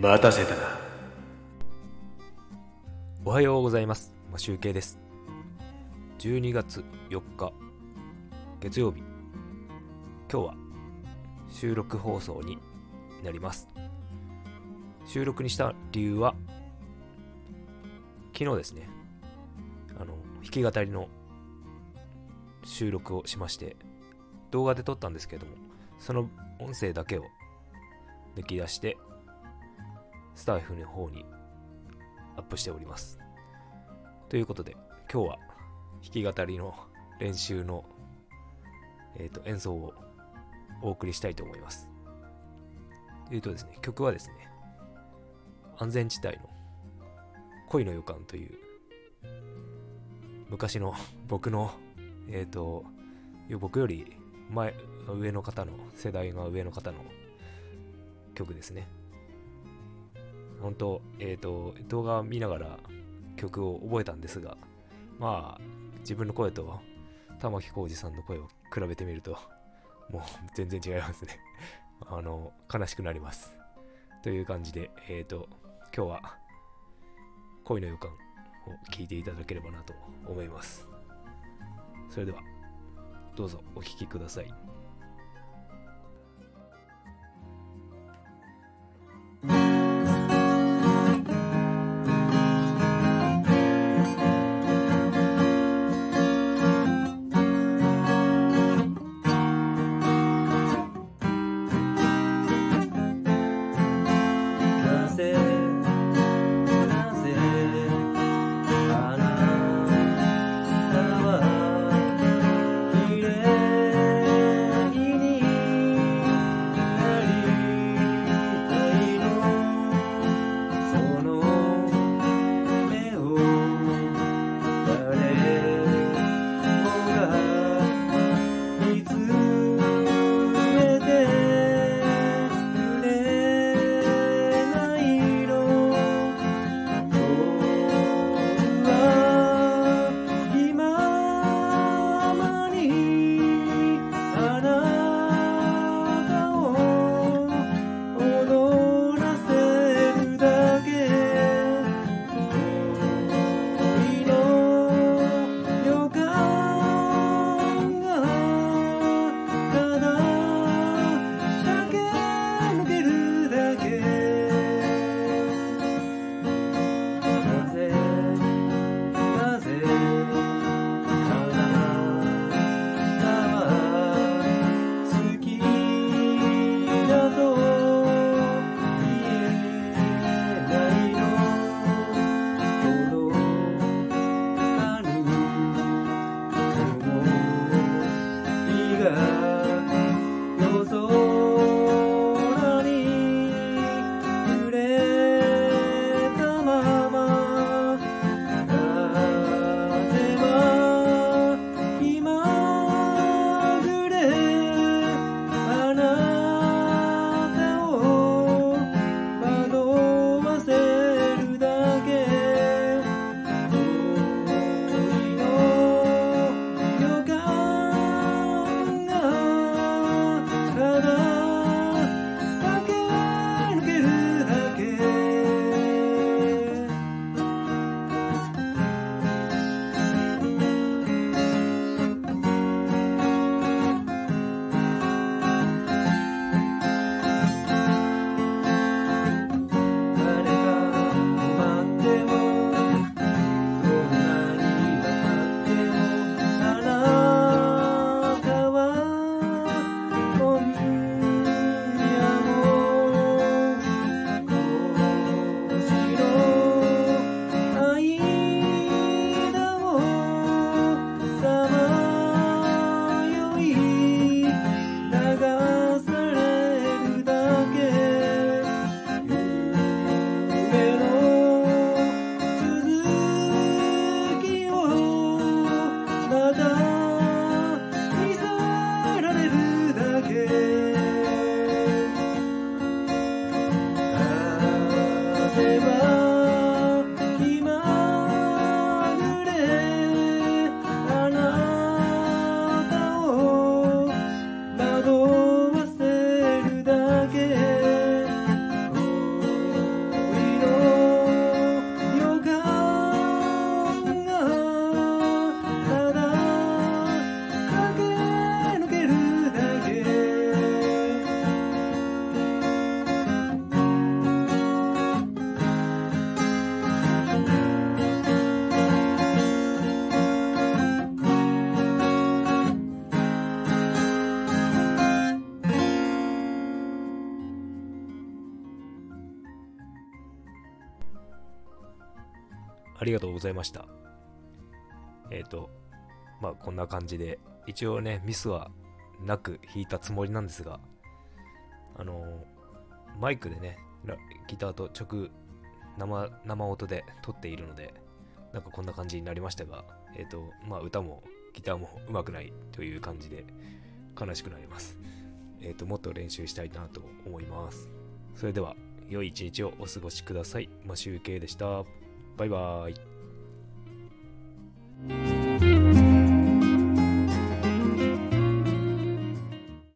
待たせたなおはようございます。ま、集計です。12月4日、月曜日。今日は収録放送になります。収録にした理由は、昨日ですね、あの、弾き語りの収録をしまして、動画で撮ったんですけれども、その音声だけを抜き出して、スタイフの方にアップしております。ということで、今日は弾き語りの練習の、えー、と演奏をお送りしたいと思います。えっ、とですね、曲はですね、安全地帯の恋の予感という、昔の僕の、えっ、と、僕より前、上の方の、世代が上の方の曲ですね。本当、えっ、と、動画を見ながら曲を覚えたんですが、まあ、自分の声と玉置浩二さんの声を比べてみると、もう全然違いますね。あの、悲しくなります。という感じで、えっ、と、今日は恋の予感を聞いていただければなと思います。それでは、どうぞお聴きください。ありがとうございました。えっ、と、まあこんな感じで、一応ね、ミスはなく弾いたつもりなんですが、あのマイクでね、ギターと直生生音で撮っているので、なんかこんな感じになりましたが、えっ、と、まあ歌もギターも上手くないという感じで悲しくなります。えっ、と、もっと練習したいなと思います。それでは、良い一日をお過ごしください。マシュウケイでした。バイバーイ。